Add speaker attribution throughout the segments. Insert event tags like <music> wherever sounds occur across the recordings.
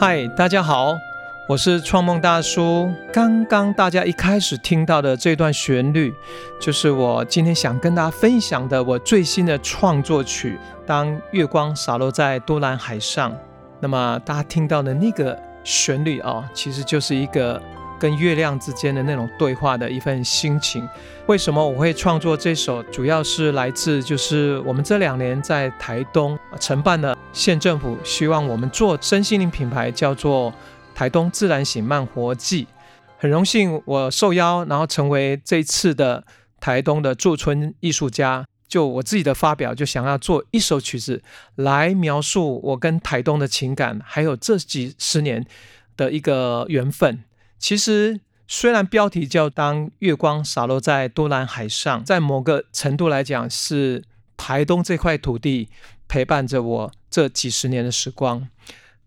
Speaker 1: 嗨，大家好，我是创梦大叔。刚刚大家一开始听到的这段旋律，就是我今天想跟大家分享的我最新的创作曲《当月光洒落在多兰海上》。那么大家听到的那个旋律啊，其实就是一个跟月亮之间的那种对话的一份心情。为什么我会创作这首？主要是来自就是我们这两年在台东承办的县政府，希望我们做身心灵品牌，叫做台东自然醒慢活记。很荣幸我受邀，然后成为这次的台东的驻村艺术家。就我自己的发表，就想要做一首曲子来描述我跟台东的情感，还有这几十年的一个缘分。其实虽然标题叫“当月光洒落在多兰海上”，在某个程度来讲，是台东这块土地陪伴着我这几十年的时光。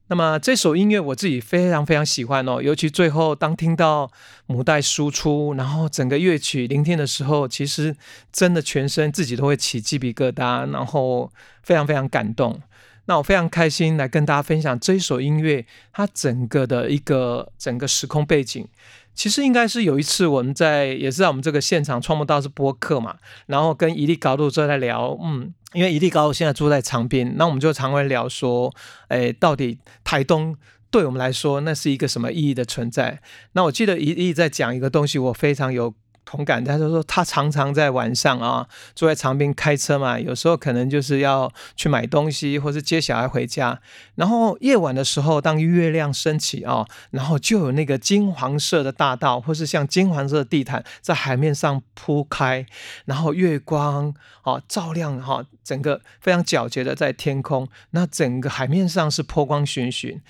Speaker 1: 那么这首音乐我自己非常非常喜欢哦，尤其最后当听到母带输出，然后整个乐曲聆听的时候，其实真的全身自己都会起鸡皮疙瘩，然后非常非常感动。那我非常开心来跟大家分享这一首音乐，它整个的一个整个时空背景。其实应该是有一次我们在也是在我们这个现场创梦到是播客嘛，然后跟一粒高度坐在聊，嗯，因为一粒高度现在住在长滨，那我们就常会聊说，哎，到底台东对我们来说那是一个什么意义的存在？那我记得一粒在讲一个东西，我非常有。同感，他就说他常常在晚上啊，坐在长滨开车嘛，有时候可能就是要去买东西，或是接小孩回家。然后夜晚的时候，当月亮升起啊，然后就有那个金黄色的大道，或是像金黄色的地毯在海面上铺开，然后月光啊照亮哈，整个非常皎洁的在天空，那整个海面上是波光粼粼。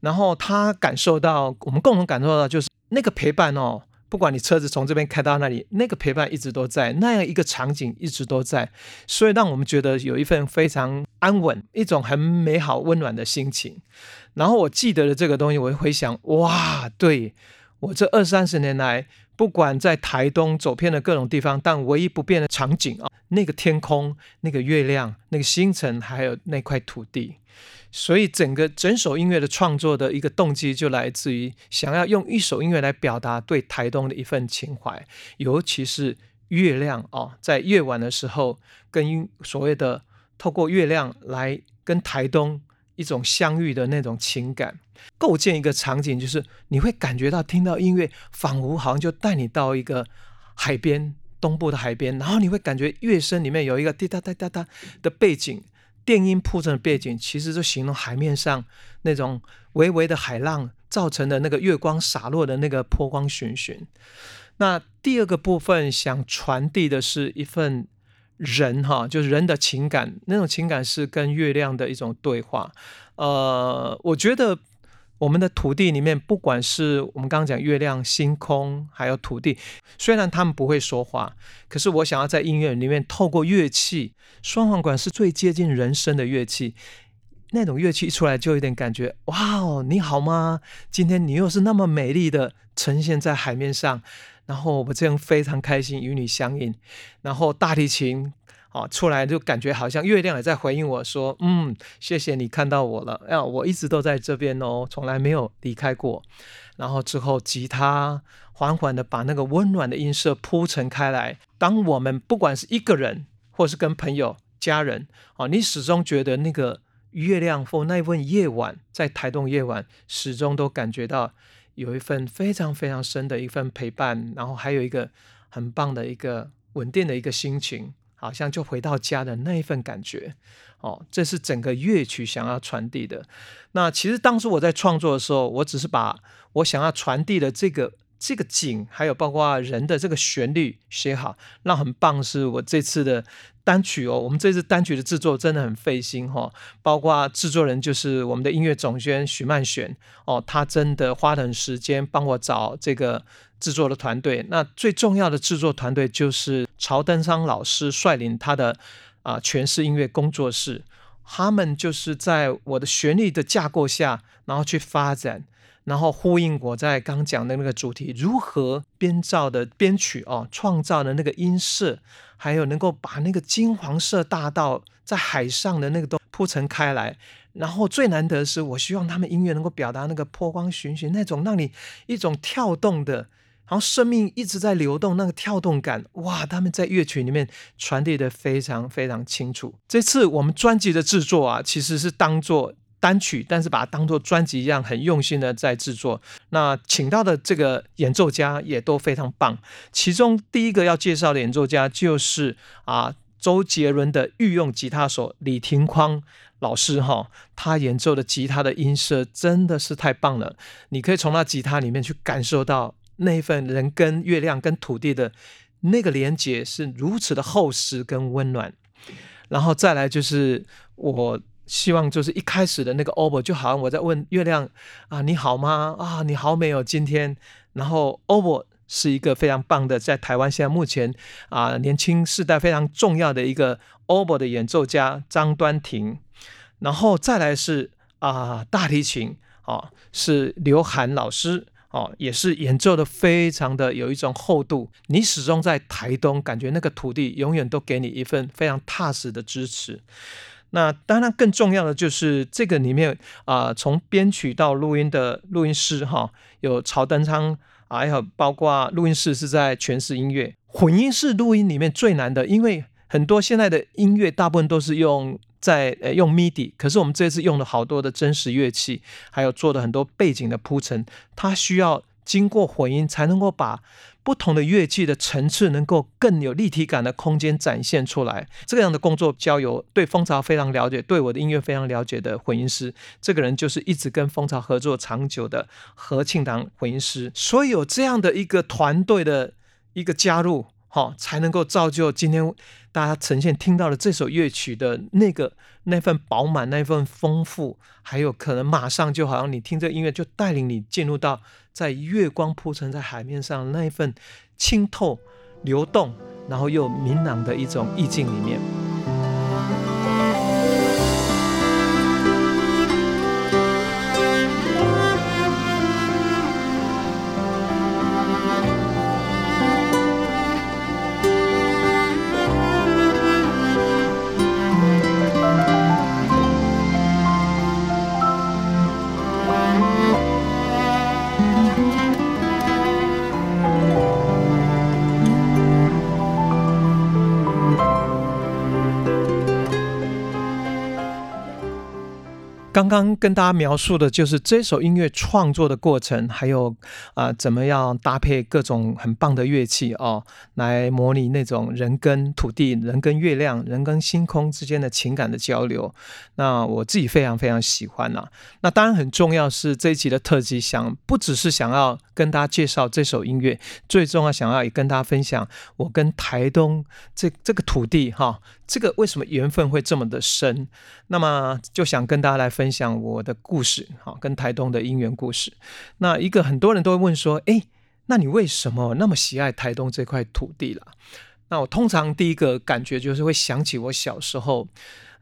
Speaker 1: 然后他感受到，我们共同感受到就是那个陪伴哦。不管你车子从这边开到那里，那个陪伴一直都在，那样一个场景一直都在，所以让我们觉得有一份非常安稳、一种很美好、温暖的心情。然后我记得的这个东西，我会回想，哇，对我这二三十年来，不管在台东走遍了各种地方，但唯一不变的场景啊，那个天空、那个月亮、那个星辰，还有那块土地。所以整个整首音乐的创作的一个动机，就来自于想要用一首音乐来表达对台东的一份情怀，尤其是月亮哦，在夜晚的时候，跟所谓的透过月亮来跟台东一种相遇的那种情感，构建一个场景，就是你会感觉到听到音乐，仿佛好像就带你到一个海边，东部的海边，然后你会感觉乐声里面有一个滴答答答答的背景。电音铺成的背景，其实就形容海面上那种微微的海浪造成的那个月光洒落的那个波光粼粼。那第二个部分想传递的是一份人哈，就是人的情感，那种情感是跟月亮的一种对话。呃，我觉得。我们的土地里面，不管是我们刚刚讲月亮、星空，还有土地，虽然他们不会说话，可是我想要在音乐里面透过乐器，双簧管是最接近人声的乐器，那种乐器一出来就有点感觉，哇哦，你好吗？今天你又是那么美丽的呈现在海面上，然后我这样非常开心与你相应，然后大提琴。啊，出来就感觉好像月亮也在回应我说：“嗯，谢谢你看到我了，呀，我一直都在这边哦，从来没有离开过。”然后之后，吉他缓缓的把那个温暖的音色铺陈开来。当我们不管是一个人，或是跟朋友、家人，啊，你始终觉得那个月亮或那份夜晚，在台东夜晚，始终都感觉到有一份非常非常深的一份陪伴，然后还有一个很棒的一个稳定的一个心情。好像就回到家的那一份感觉，哦，这是整个乐曲想要传递的。那其实当初我在创作的时候，我只是把我想要传递的这个这个景，还有包括人的这个旋律写好。那很棒，是我这次的单曲哦。我们这次单曲的制作真的很费心哈，包括制作人就是我们的音乐总监许曼选哦，他真的花很时间帮我找这个。制作的团队，那最重要的制作团队就是曹登商老师率领他的啊诠释音乐工作室，他们就是在我的旋律的架构下，然后去发展，然后呼应我在刚讲的那个主题，如何编造的编曲哦，创造的那个音色，还有能够把那个金黄色大道在海上的那个都铺陈开来，然后最难得的是，我希望他们音乐能够表达那个波光粼粼那种让你一种跳动的，然后生命一直在流动那个跳动感，哇！他们在乐曲里面传递的非常非常清楚。这次我们专辑的制作啊，其实是当做。单曲，但是把它当做专辑一样，很用心的在制作。那请到的这个演奏家也都非常棒。其中第一个要介绍的演奏家就是啊，周杰伦的御用吉他手李廷匡老师哈。他演奏的吉他的音色真的是太棒了，你可以从那吉他里面去感受到那一份人跟月亮跟土地的那个连接是如此的厚实跟温暖。然后再来就是我。希望就是一开始的那个 OBO 就好像我在问月亮啊，你好吗？啊，你好美哦，今天。然后 OBO 是一个非常棒的，在台湾现在目前啊年轻世代非常重要的一个 OBO 的演奏家张端庭。然后再来是啊大提琴，哦是刘涵老师，哦也是演奏的非常的有一种厚度。你始终在台东，感觉那个土地永远都给你一份非常踏实的支持。那当然，更重要的就是这个里面啊，从编曲到录音的录音师哈，有曹登昌，还有包括录音室是在全市音乐混音室录音里面最难的，因为很多现在的音乐大部分都是用在呃用 MIDI，可是我们这次用了好多的真实乐器，还有做的很多背景的铺陈，它需要经过混音才能够把。不同的乐器的层次能够更有立体感的空间展现出来，这样的工作交由对蜂巢非常了解、对我的音乐非常了解的混音师，这个人就是一直跟蜂巢合作长久的何庆堂混音师。所以有这样的一个团队的一个加入，好，才能够造就今天大家呈现听到的这首乐曲的那个那份饱满、那份丰富，还有可能马上就好像你听这音乐就带领你进入到。在月光铺陈在海面上那一份清透、流动，然后又明朗的一种意境里面。刚刚跟大家描述的就是这首音乐创作的过程，还有啊，怎么样搭配各种很棒的乐器哦，来模拟那种人跟土地、人跟月亮、人跟星空之间的情感的交流。那我自己非常非常喜欢呐。那当然很重要是这一集的特辑，想不只是想要跟大家介绍这首音乐，最重要想要也跟大家分享我跟台东这这个土地哈。这个为什么缘分会这么的深？那么就想跟大家来分享我的故事，好，跟台东的因缘故事。那一个很多人都会问说，哎，那你为什么那么喜爱台东这块土地了？那我通常第一个感觉就是会想起我小时候。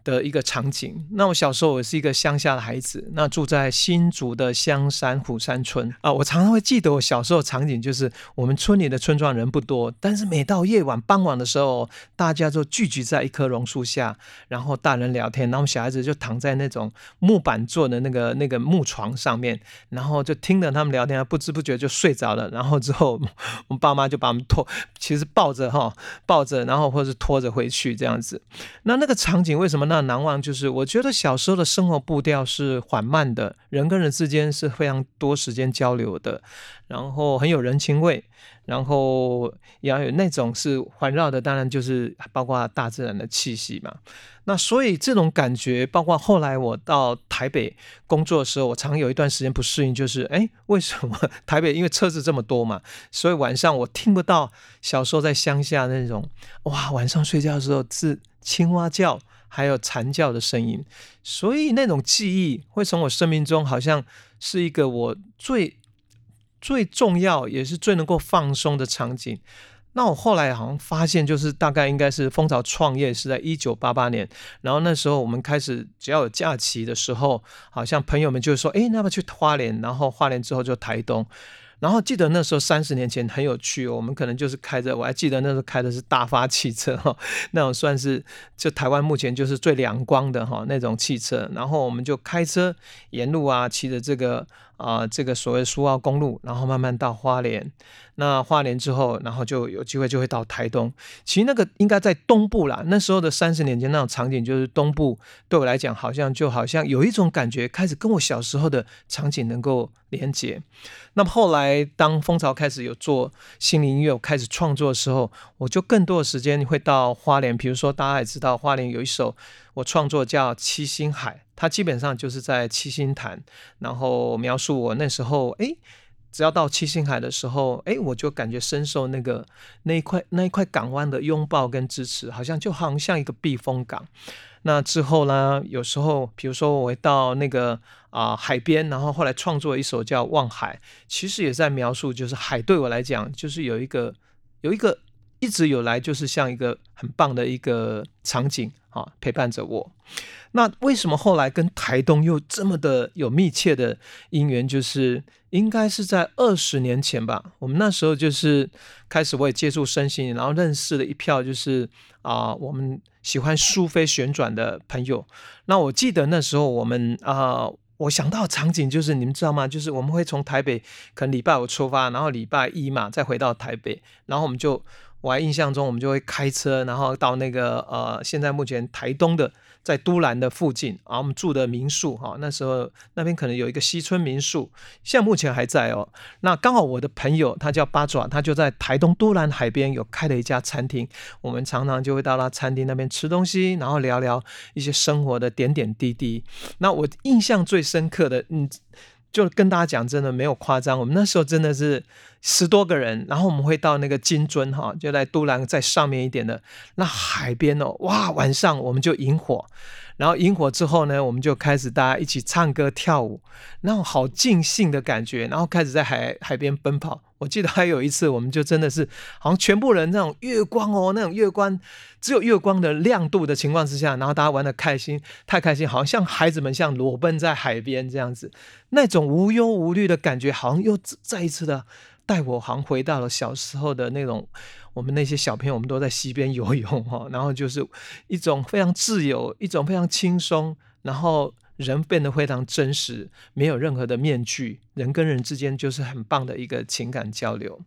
Speaker 1: 的一个场景。那我小时候我是一个乡下的孩子，那住在新竹的香山虎山村啊。我常常会记得我小时候场景，就是我们村里的村庄人不多，但是每到夜晚傍晚的时候，大家就聚集在一棵榕树下，然后大人聊天，然后小孩子就躺在那种木板做的那个那个木床上面，然后就听着他们聊天，不知不觉就睡着了。然后之后 <laughs> 我爸妈就把我们拖，其实抱着哈抱着，然后或者是拖着回去这样子。那那个场景为什么？那难忘就是，我觉得小时候的生活步调是缓慢的，人跟人之间是非常多时间交流的，然后很有人情味，然后也要有那种是环绕的，当然就是包括大自然的气息嘛。那所以这种感觉，包括后来我到台北工作的时候，我常有一段时间不适应，就是哎，为什么 <laughs> 台北因为车子这么多嘛，所以晚上我听不到小时候在乡下那种哇，晚上睡觉的时候是青蛙叫。还有蝉叫的声音，所以那种记忆会从我生命中好像是一个我最最重要也是最能够放松的场景。那我后来好像发现，就是大概应该是蜂巢创业是在一九八八年，然后那时候我们开始只要有假期的时候，好像朋友们就说：“哎，那么去花莲，然后花莲之后就台东。”然后记得那时候三十年前很有趣，我们可能就是开着，我还记得那时候开的是大发汽车哈，<laughs> 那种算是就台湾目前就是最阳光的哈那种汽车，然后我们就开车沿路啊，骑着这个啊这个所谓苏澳公路，然后慢慢到花莲。那花莲之后，然后就有机会就会到台东。其实那个应该在东部啦。那时候的三十年前那种场景，就是东部对我来讲，好像就好像有一种感觉，开始跟我小时候的场景能够连接。那么后来，当蜂巢开始有做心灵音乐，开始创作的时候，我就更多的时间会到花莲。比如说，大家也知道，花莲有一首我创作叫《七星海》，它基本上就是在七星潭，然后描述我那时候哎。只要到七星海的时候，哎，我就感觉深受那个那一块那一块港湾的拥抱跟支持，好像就好像像一个避风港。那之后呢，有时候比如说我会到那个啊海边，然后后来创作一首叫《望海》，其实也在描述，就是海对我来讲，就是有一个有一个一直有来，就是像一个很棒的一个场景啊，陪伴着我。那为什么后来跟台东又这么的有密切的姻缘？就是应该是在二十年前吧。我们那时候就是开始我也接触身心，然后认识了一票就是啊，我们喜欢苏菲旋转的朋友。那我记得那时候我们啊，我想到场景就是你们知道吗？就是我们会从台北可能礼拜五出发，然后礼拜一嘛再回到台北，然后我们就我还印象中我们就会开车，然后到那个呃现在目前台东的。在都兰的附近啊，我们住的民宿哈，那时候那边可能有一个西村民宿，现在目前还在哦。那刚好我的朋友他叫八爪，他就在台东都兰海边有开了一家餐厅，我们常常就会到他餐厅那边吃东西，然后聊聊一些生活的点点滴滴。那我印象最深刻的，嗯。就跟大家讲，真的没有夸张。我们那时候真的是十多个人，然后我们会到那个金樽哈，就在都兰在上面一点的那海边哦，哇，晚上我们就引火。然后引火之后呢，我们就开始大家一起唱歌跳舞，那种好尽兴的感觉。然后开始在海海边奔跑。我记得还有一次，我们就真的是好像全部人那种月光哦，那种月光只有月光的亮度的情况之下，然后大家玩的开心，太开心，好像孩子们像裸奔在海边这样子，那种无忧无虑的感觉，好像又再一次的带我好像回到了小时候的那种。我们那些小朋友，我们都在溪边游泳哈，然后就是一种非常自由，一种非常轻松，然后人变得非常真实，没有任何的面具，人跟人之间就是很棒的一个情感交流。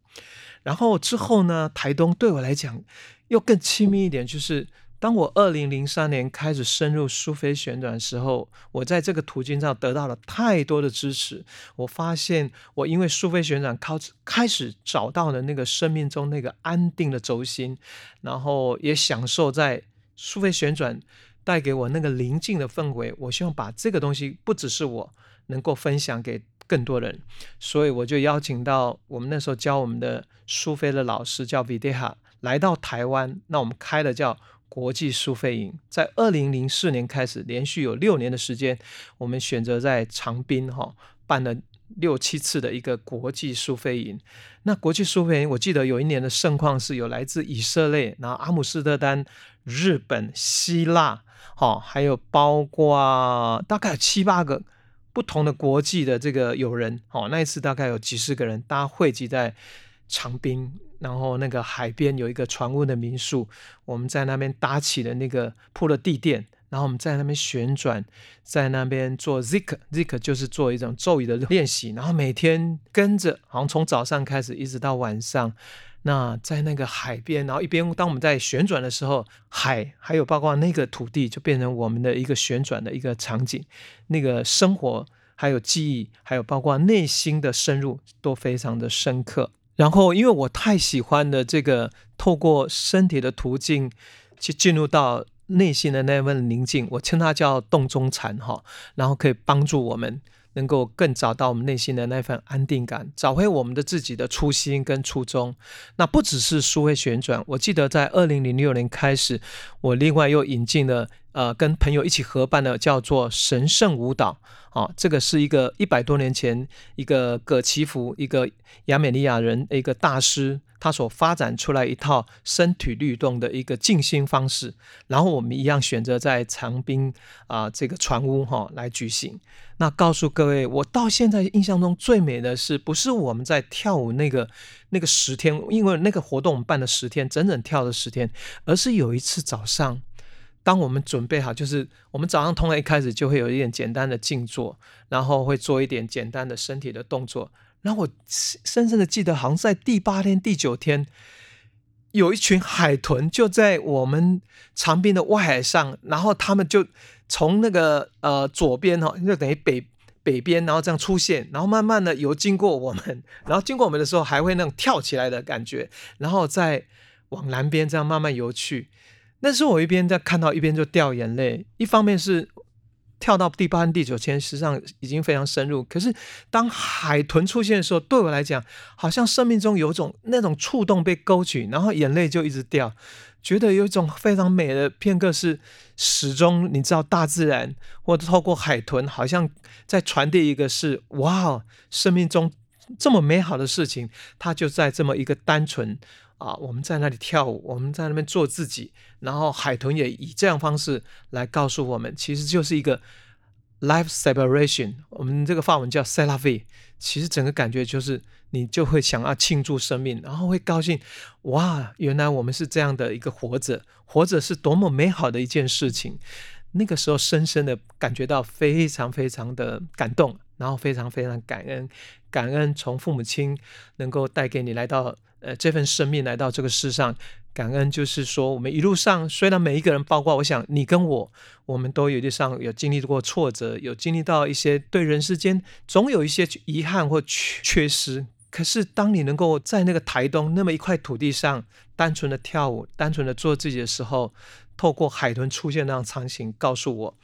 Speaker 1: 然后之后呢，台东对我来讲又更亲密一点，就是。当我二零零三年开始深入苏菲旋转的时候，我在这个途径上得到了太多的支持。我发现，我因为苏菲旋转开始开始找到了那个生命中那个安定的轴心，然后也享受在苏菲旋转带给我那个宁静的氛围。我希望把这个东西不只是我能够分享给更多人，所以我就邀请到我们那时候教我们的苏菲的老师叫 Vidya 来到台湾，那我们开了叫。国际苏菲营在二零零四年开始，连续有六年的时间，我们选择在长滨哈办了六七次的一个国际苏菲营。那国际苏菲营，我记得有一年的盛况是有来自以色列、然后阿姆斯特丹、日本、希腊，哈，还有包括大概七八个不同的国际的这个友人，哦，那一次大概有几十个人，大家汇集在长滨。然后那个海边有一个船屋的民宿，我们在那边搭起了那个铺了地垫，然后我们在那边旋转，在那边做 zik，zik 就是做一种咒语的练习，然后每天跟着，好像从早上开始一直到晚上，那在那个海边，然后一边当我们在旋转的时候，海还有包括那个土地就变成我们的一个旋转的一个场景，那个生活还有记忆，还有包括内心的深入都非常的深刻。然后，因为我太喜欢的这个透过身体的途径去进入到内心的那份宁静，我称它叫洞中禅哈。然后可以帮助我们能够更找到我们内心的那份安定感，找回我们的自己的初心跟初衷。那不只是书会旋转，我记得在二零零六年开始，我另外又引进了呃跟朋友一起合办的叫做神圣舞蹈。啊，这个是一个一百多年前一个葛奇福，一个亚美尼亚人一个大师它所发展出来一套身体律动的一个静心方式，然后我们一样选择在长滨啊这个船屋哈来举行。那告诉各位，我到现在印象中最美的是，不是我们在跳舞那个那个十天，因为那个活动我们办了十天，整整跳了十天，而是有一次早上，当我们准备好，就是我们早上通常一开始就会有一点简单的静坐，然后会做一点简单的身体的动作。然后我深深的记得，好像在第八天、第九天，有一群海豚就在我们长滨的外海上，然后他们就从那个呃左边哈，就等于北北边，然后这样出现，然后慢慢的游经过我们，然后经过我们的时候还会那种跳起来的感觉，然后再往南边这样慢慢游去。那时候我一边在看到，一边就掉眼泪，一方面是。跳到第八、第九天，实际上已经非常深入。可是当海豚出现的时候，对我来讲，好像生命中有种那种触动被勾起，然后眼泪就一直掉，觉得有一种非常美的片刻，是始终你知道，大自然或者透过海豚，好像在传递一个是哇，生命中这么美好的事情，它就在这么一个单纯。啊，我们在那里跳舞，我们在那边做自己，然后海豚也以这样方式来告诉我们，其实就是一个 life celebration。我们这个法文叫 c e l a v e 其实整个感觉就是你就会想要庆祝生命，然后会高兴，哇，原来我们是这样的一个活着，活着是多么美好的一件事情。那个时候深深的感觉到非常非常的感动，然后非常非常感恩，感恩从父母亲能够带给你来到。呃，这份生命来到这个世上，感恩就是说，我们一路上虽然每一个人，包括我想你跟我，我们都有一上有经历过挫折，有经历到一些对人世间总有一些遗憾或缺缺失。可是当你能够在那个台东那么一块土地上，单纯的跳舞，单纯的做自己的时候，透过海豚出现那样场景，告诉我，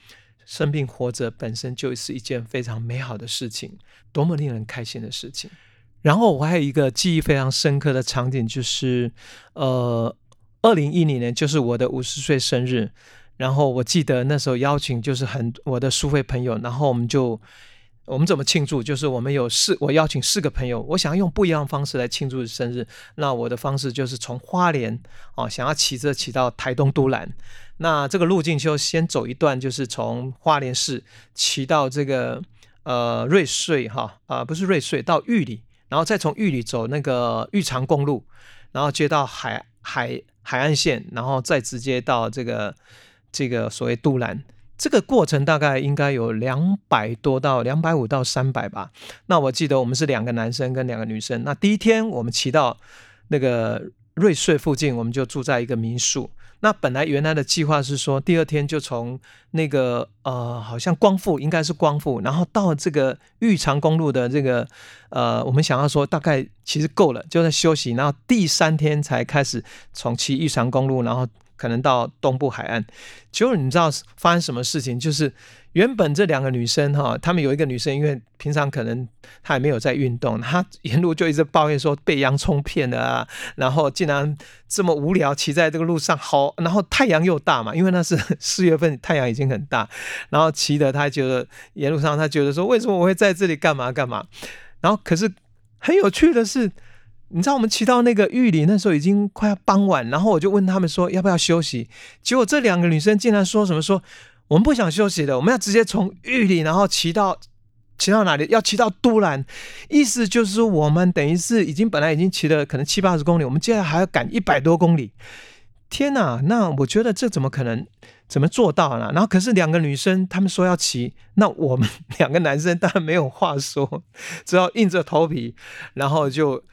Speaker 1: 生命活着本身就是一件非常美好的事情，多么令人开心的事情。然后我还有一个记忆非常深刻的场景，就是呃，二零一零年就是我的五十岁生日。然后我记得那时候邀请就是很我的书会朋友，然后我们就我们怎么庆祝？就是我们有四，我邀请四个朋友，我想要用不一样的方式来庆祝生日。那我的方式就是从花莲哦，想要骑车骑到台东都兰。那这个路径就先走一段，就是从花莲市骑到这个呃瑞穗哈啊，不是瑞穗到玉里。然后再从玉里走那个玉长公路，然后接到海海海岸线，然后再直接到这个这个所谓杜兰。这个过程大概应该有两百多到两百五到三百吧。那我记得我们是两个男生跟两个女生。那第一天我们骑到那个瑞穗附近，我们就住在一个民宿。那本来原来的计划是说，第二天就从那个呃，好像光复应该是光复，然后到这个玉长公路的这个呃，我们想要说大概其实够了，就在休息，然后第三天才开始从骑玉长公路，然后。可能到东部海岸，结果你知道发生什么事情？就是原本这两个女生哈，她们有一个女生，因为平常可能她也没有在运动，她沿路就一直抱怨说被洋葱骗了啊，然后竟然这么无聊骑在这个路上，好，然后太阳又大嘛，因为那是 <laughs> 四月份，太阳已经很大，然后骑的她觉得沿路上她觉得说为什么我会在这里干嘛干嘛，然后可是很有趣的是。你知道我们骑到那个玉林，那时候已经快要傍晚，然后我就问他们说要不要休息，结果这两个女生竟然说什么说我们不想休息的，我们要直接从玉里然后骑到骑到哪里？要骑到都兰，意思就是我们等于是已经本来已经骑了可能七八十公里，我们接下来还要赶一百多公里。天哪，那我觉得这怎么可能怎么做到呢？然后可是两个女生她们说要骑，那我们两个男生当然没有话说，只要硬着头皮，然后就。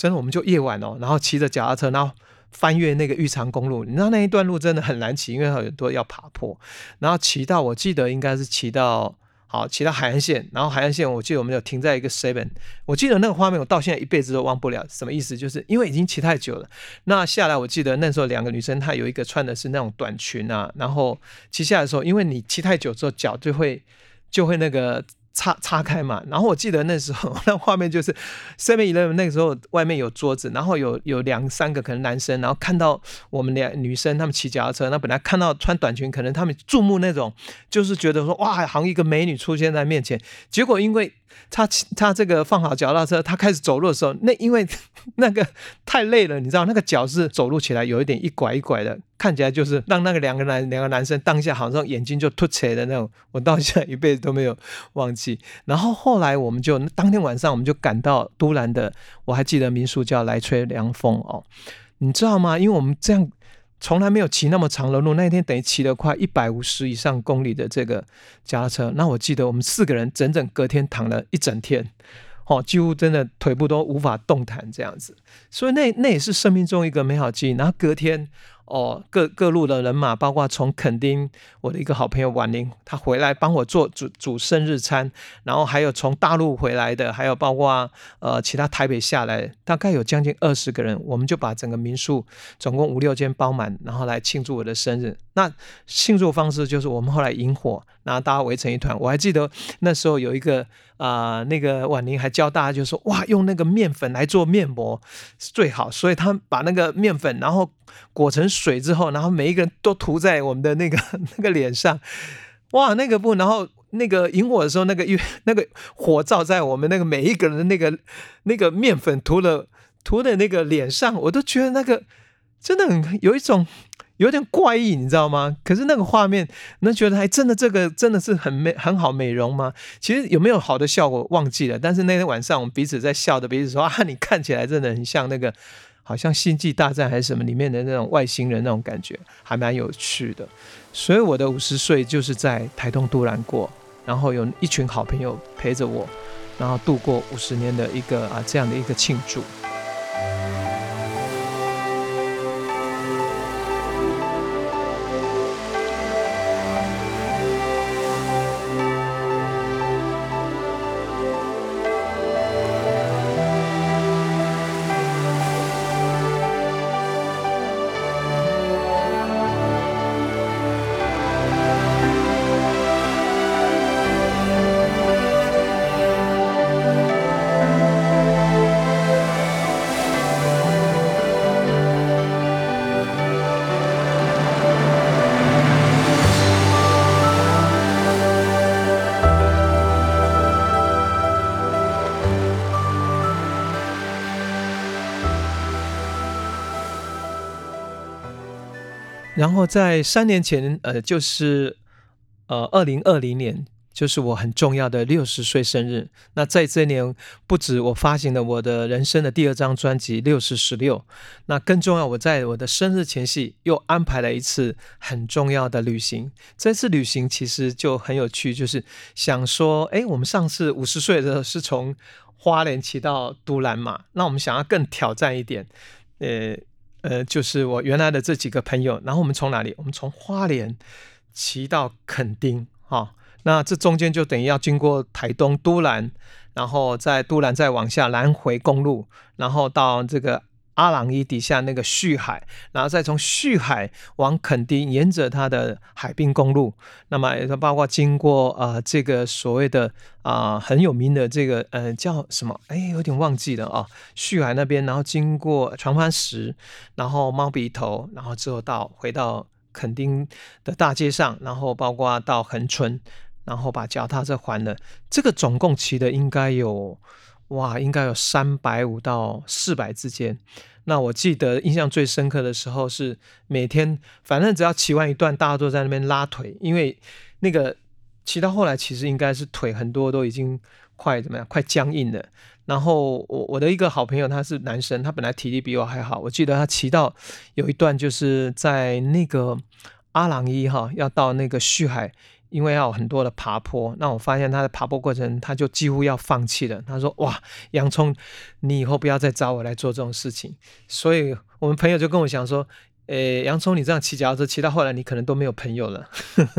Speaker 1: 真的，我们就夜晚哦，然后骑着脚踏车，然后翻越那个玉长公路。你知道那一段路真的很难骑，因为很多要爬坡。然后骑到，我记得应该是骑到好，骑到海岸线。然后海岸线，我记得我们有停在一个 seven。我记得那个画面，我到现在一辈子都忘不了。什么意思？就是因为已经骑太久了。那下来，我记得那时候两个女生，她有一个穿的是那种短裙啊。然后骑下来的时候，因为你骑太久之后，脚就会就会那个。岔岔开嘛。然后我记得那时候 <laughs> 那画面就是 Seven Eleven 那个时候外面有桌子，然后有有两三个可能男生，然后看到我们俩女生他们骑脚踏车，那本来看到穿短裙，可能他们注目那种，就是觉得说哇，好像一个美女出现在面前。结果因为他他 <laughs> 这个放好脚踏车，他开始走路的时候，那因为那个太累了，你知道那个脚是走路起来有一点一拐一拐的，看起来就是让那个两个男两个男生当下好像眼睛就凸起来的那种，我到现在一辈子都没有忘记。然后后来我们就当天晚上我们就赶到都兰的，我还记得民宿叫来吹凉风哦，你知道吗？因为我们这样。从来没有骑那么长的路，那一天等于骑了快一百五十以上公里的这个脚踏车。那我记得我们四个人整整隔天躺了一整天，哦，几乎真的腿部都无法动弹这样子。所以那那也是生命中一个美好记忆。然后隔天。哦，各各路的人马，包括从垦丁我的一个好朋友婉玲，他回来帮我做煮煮生日餐，然后还有从大陆回来的，还有包括呃其他台北下来，大概有将近二十个人，我们就把整个民宿总共五六间包满，然后来庆祝我的生日。那庆祝方式就是我们后来引火，然后大家围成一团。我还记得那时候有一个啊，那个婉玲还教大家就说哇，用那个面粉来做面膜是最好，所以他把那个面粉然后裹成水之后，然后每一个人都涂在我们的那个 <laughs> 那个脸上，哇，那个不，然后那个引火的时候，那个月 <laughs> 那个火照在我们那个每一个人的那个那个面粉涂了涂的那个脸上，我都觉得那个真的很有一种。有点怪异，你知道吗？可是那个画面，能觉得还真的这个真的是很美很好美容吗？其实有没有好的效果忘记了。但是那天晚上我们彼此在笑的彼此说啊，你看起来真的很像那个好像星际大战还是什么里面的那种外星人那种感觉，还蛮有趣的。所以我的五十岁就是在台东都兰过，然后有一群好朋友陪着我，然后度过五十年的一个啊这样的一个庆祝。然后在三年前，呃，就是呃二零二零年，就是我很重要的六十岁生日。那在这年，不止我发行了我的人生的第二张专辑《六十十六》，那更重要，我在我的生日前夕又安排了一次很重要的旅行。这次旅行其实就很有趣，就是想说，哎，我们上次五十岁的时候是从花莲骑到都兰嘛，那我们想要更挑战一点，呃。呃，就是我原来的这几个朋友，然后我们从哪里？我们从花莲骑到垦丁，哈，那这中间就等于要经过台东都兰，然后在都兰再往下南回公路，然后到这个。阿朗伊底下那个旭海，然后再从旭海往垦丁，沿着它的海滨公路，那么也包括经过呃这个所谓的啊很有名的这个呃叫什么？哎，有点忘记了啊。旭海那边，然后经过船帆石，然后猫鼻头，然后之后到回到垦丁的大街上，然后包括到恒春，然后把脚踏车还了。这个总共骑的应该有。哇，应该有三百五到四百之间。那我记得印象最深刻的时候是每天，反正只要骑完一段，大家都在那边拉腿，因为那个骑到后来，其实应该是腿很多都已经快怎么样，快僵硬了。然后我我的一个好朋友他是男生，他本来体力比我还好，我记得他骑到有一段就是在那个阿朗伊哈，要到那个旭海。因为要很多的爬坡，那我发现他的爬坡过程，他就几乎要放弃了。他说：“哇，洋葱，你以后不要再找我来做这种事情。”所以，我们朋友就跟我讲说：“诶，洋葱，你这样骑脚踏车骑到后来，你可能都没有朋友了。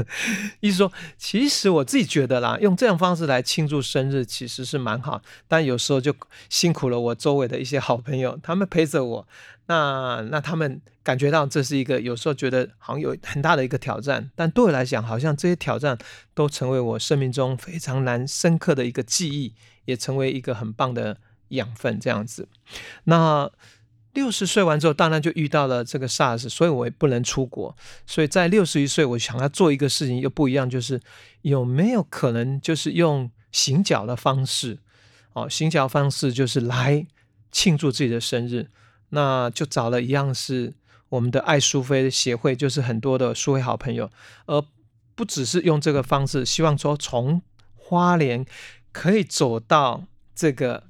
Speaker 1: <laughs> 意思说，其实我自己觉得啦，用这样方式来庆祝生日其实是蛮好，但有时候就辛苦了我周围的一些好朋友，他们陪着我，那那他们感觉到这是一个有时候觉得好像有很大的一个挑战，但对我来讲，好像这些挑战都成为我生命中非常难深刻的一个记忆，也成为一个很棒的养分，这样子。那。六十岁完之后，当然就遇到了这个 SARS，所以我也不能出国。所以在六十一岁，我想要做一个事情又不一样，就是有没有可能就是用行脚的方式，哦，行脚方式就是来庆祝自己的生日。那就找了一样是我们的爱苏菲协会，就是很多的苏菲好朋友，而不只是用这个方式，希望说从花莲可以走到这个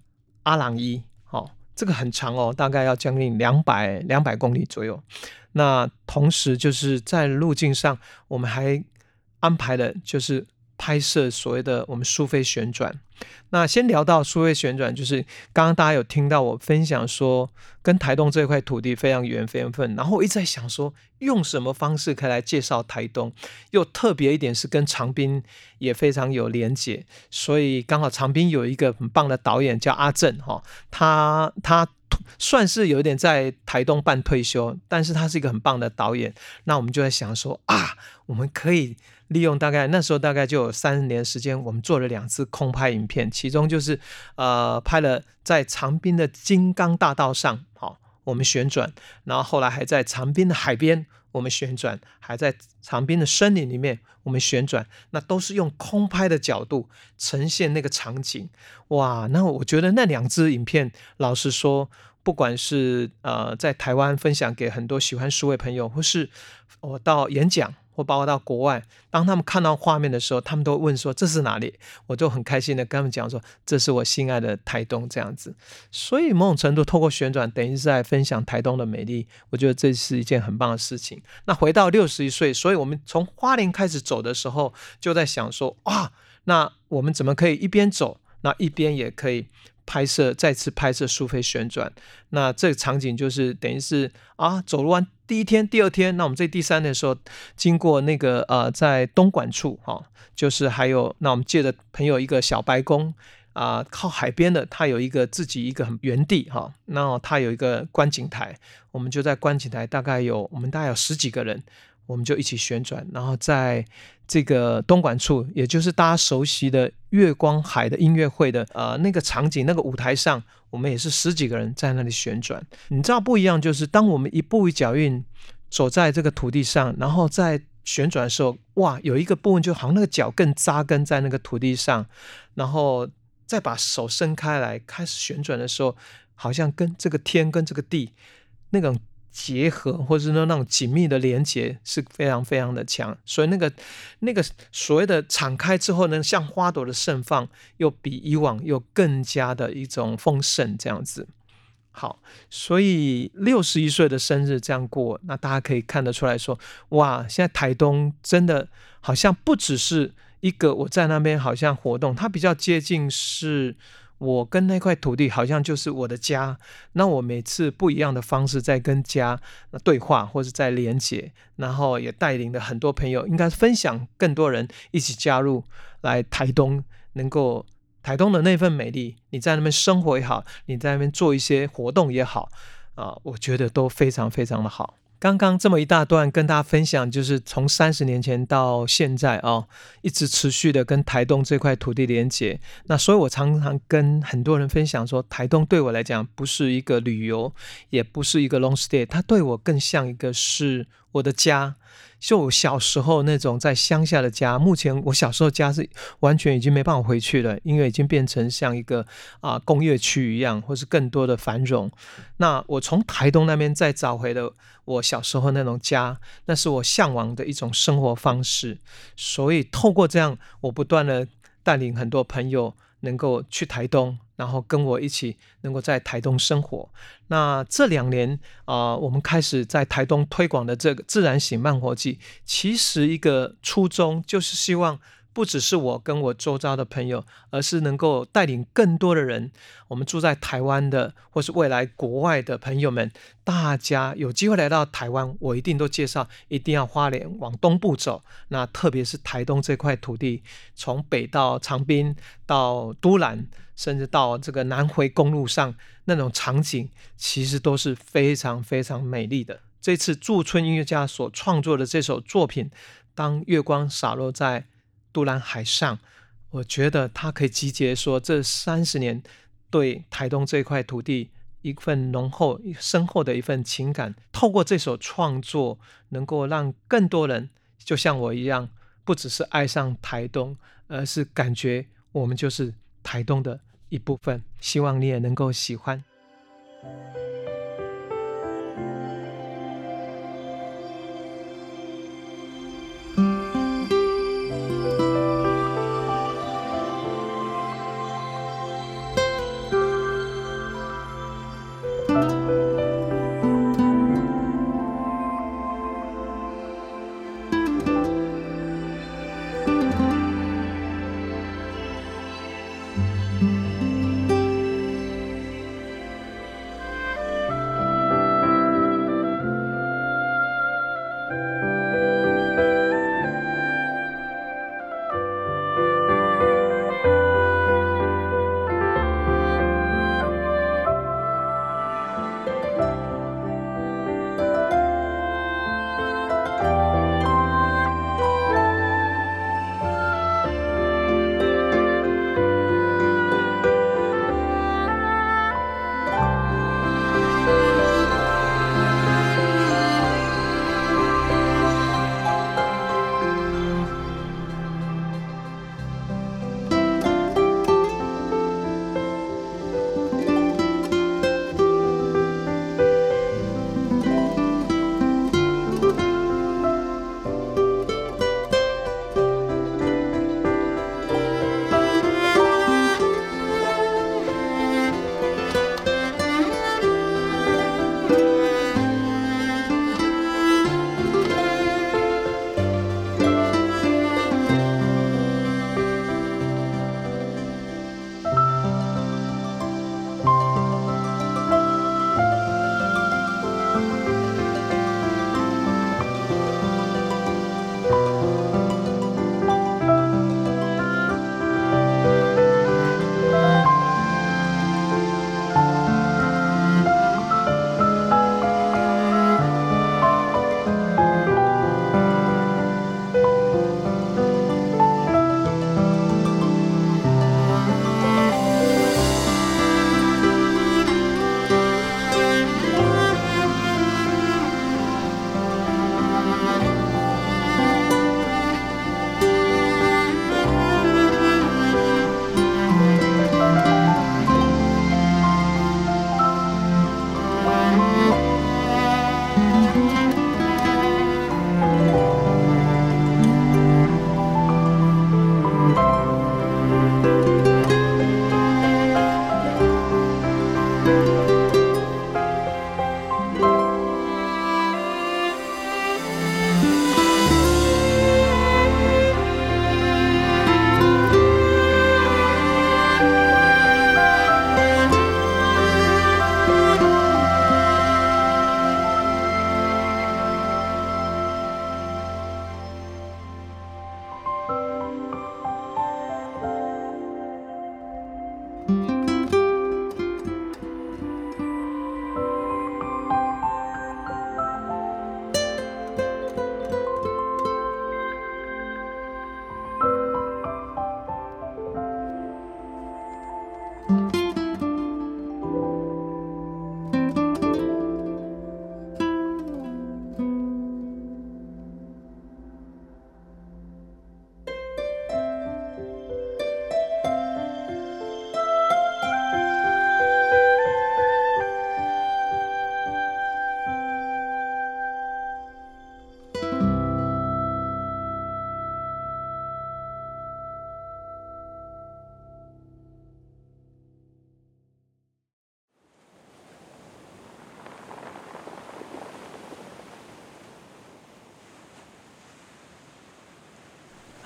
Speaker 1: 阿朗伊。哦这个很长哦，大概要将近两百两百公里左右。那同时就是在路径上，我们还安排了就是拍摄所谓的我们苏菲旋转。那先聊到苏菲旋转，就是刚刚大家有听到我分享说，跟台东这块土地非常缘分。然后我一直在想说，用什么方式可以来介绍台东？又特别一点是跟长滨也非常有连结，所以刚好长滨有一个很棒的导演叫阿正哈，他他 <laughs> 算是有一点在台东办退休，但是他是一个很棒的导演。那我们就在想说啊，我们可以。利用大概那时候大概就有三年时间，我们做了两次空拍影片，其中就是呃拍了在长滨的金刚大道上，好我们旋转，然后后来还在长滨的海边我们旋转，还在长滨的森林里面我们旋转，那都是用空拍的角度呈现那个场景，哇！那我觉得那两支影片，老实说，不管是呃在台湾分享给很多喜欢书的朋友，或是我到演讲。或包括到国外，当他们看到画面的时候，他们都问说这是哪里？我就很开心的跟他们讲说，这是我心爱的台东这样子。所以某种程度透过旋转，等于是在分享台东的美丽。我觉得这是一件很棒的事情。那回到六十一岁，所以我们从花莲开始走的时候，就在想说啊，那我们怎么可以一边走，那一边也可以。拍摄再次拍摄苏菲旋转，那这个场景就是等于是啊，走路完第一天、第二天，那我们这第三天的时候，经过那个呃，在东莞处哈，就是还有那我们借的朋友一个小白宫啊，靠海边的，他有一个自己一个很原地哈，那他有一个观景台，我们就在观景台，大概有我们大概有十几个人。我们就一起旋转，然后在这个东莞处，也就是大家熟悉的月光海的音乐会的呃那个场景，那个舞台上，我们也是十几个人在那里旋转。你知道不一样，就是当我们一步一脚印走在这个土地上，然后在旋转的时候，哇，有一个部分就好像那个脚更扎根在那个土地上，然后再把手伸开来开始旋转的时候，好像跟这个天跟这个地那种。结合，或者是说那种紧密的连接是非常非常的强，所以那个那个所谓的敞开之后呢，像花朵的盛放，又比以往又更加的一种丰盛这样子。好，所以六十一岁的生日这样过，那大家可以看得出来说，哇，现在台东真的好像不只是一个我在那边好像活动，它比较接近是。我跟那块土地好像就是我的家，那我每次不一样的方式在跟家那对话，或者在连接，然后也带领了很多朋友，应该分享更多人一起加入来台东，能够台东的那份美丽，你在那边生活也好，你在那边做一些活动也好，啊，我觉得都非常非常的好。刚刚这么一大段跟大家分享，就是从三十年前到现在啊，一直持续的跟台东这块土地连接。那所以我常常跟很多人分享说，台东对我来讲不是一个旅游，也不是一个 long stay，它对我更像一个是我的家。就我小时候那种在乡下的家，目前我小时候家是完全已经没办法回去了，因为已经变成像一个啊工业区一样，或是更多的繁荣。那我从台东那边再找回了我小时候那种家，那是我向往的一种生活方式。所以透过这样，我不断的带领很多朋友能够去台东。然后跟我一起能够在台东生活。那这两年啊，我们开始在台东推广的这个自然醒慢活季，其实一个初衷就是希望不只是我跟我周遭的朋友，而是能够带领更多的人。我们住在台湾的，或是未来国外的朋友们，大家有机会来到台湾，我一定都介绍，一定要花莲往东部走。那特别是台东这块土地，从北到长滨，到都兰，甚至到这个南回公路上，那种场景其实都是非常非常美丽的。这次驻村音乐家所创作的这首作品，当月光洒落在。杜兰海上，我觉得他可以集结说这三十年对台东这块土地一份浓厚、深厚的一份情感。透过这首创作，能够让更多人就像我一样，不只是爱上台东，而是感觉我们就是台东的一部分。希望你也能够喜欢。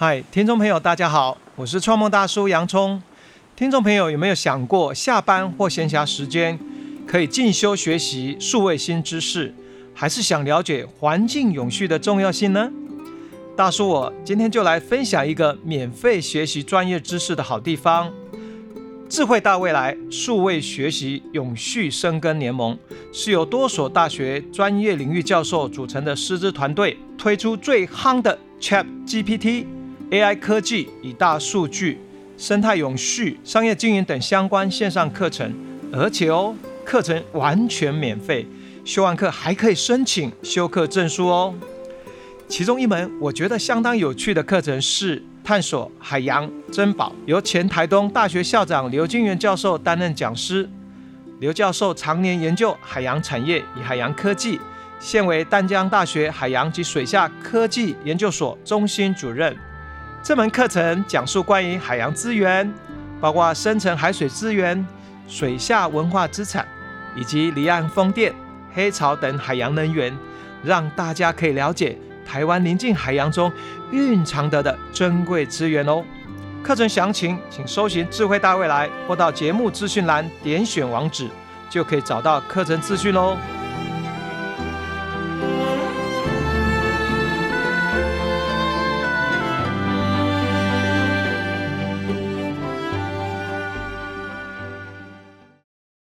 Speaker 1: 嗨，听众朋友，大家好，我是创梦大叔洋葱。听众朋友有没有想过，下班或闲暇时间可以进修学习数位新知识，还是想了解环境永续的重要性呢？大叔，我今天就来分享一个免费学习专业知识的好地方——智慧大未来数位学习永续生根联盟，是由多所大学专业领域教授组成的师资团队，推出最夯的 Chat GPT。AI 科技、与大数据、生态永续、商业经营等相关线上课程，而且哦，课程完全免费，修完课还可以申请修课证书哦。其中一门我觉得相当有趣的课程是探索海洋珍宝，由前台东大学校长刘金元教授担任讲师。刘教授常年研究海洋产业与海洋科技，现为淡江大学海洋及水下科技研究所中心主任。这门课程讲述关于海洋资源，包括深层海水资源、水下文化资产，以及离岸风电、黑潮等海洋能源，让大家可以了解台湾临近海洋中蕴藏着的珍贵资源哦。课程详情请搜寻“智慧大未来”或到节目资讯栏点选网址，就可以找到课程资讯喽。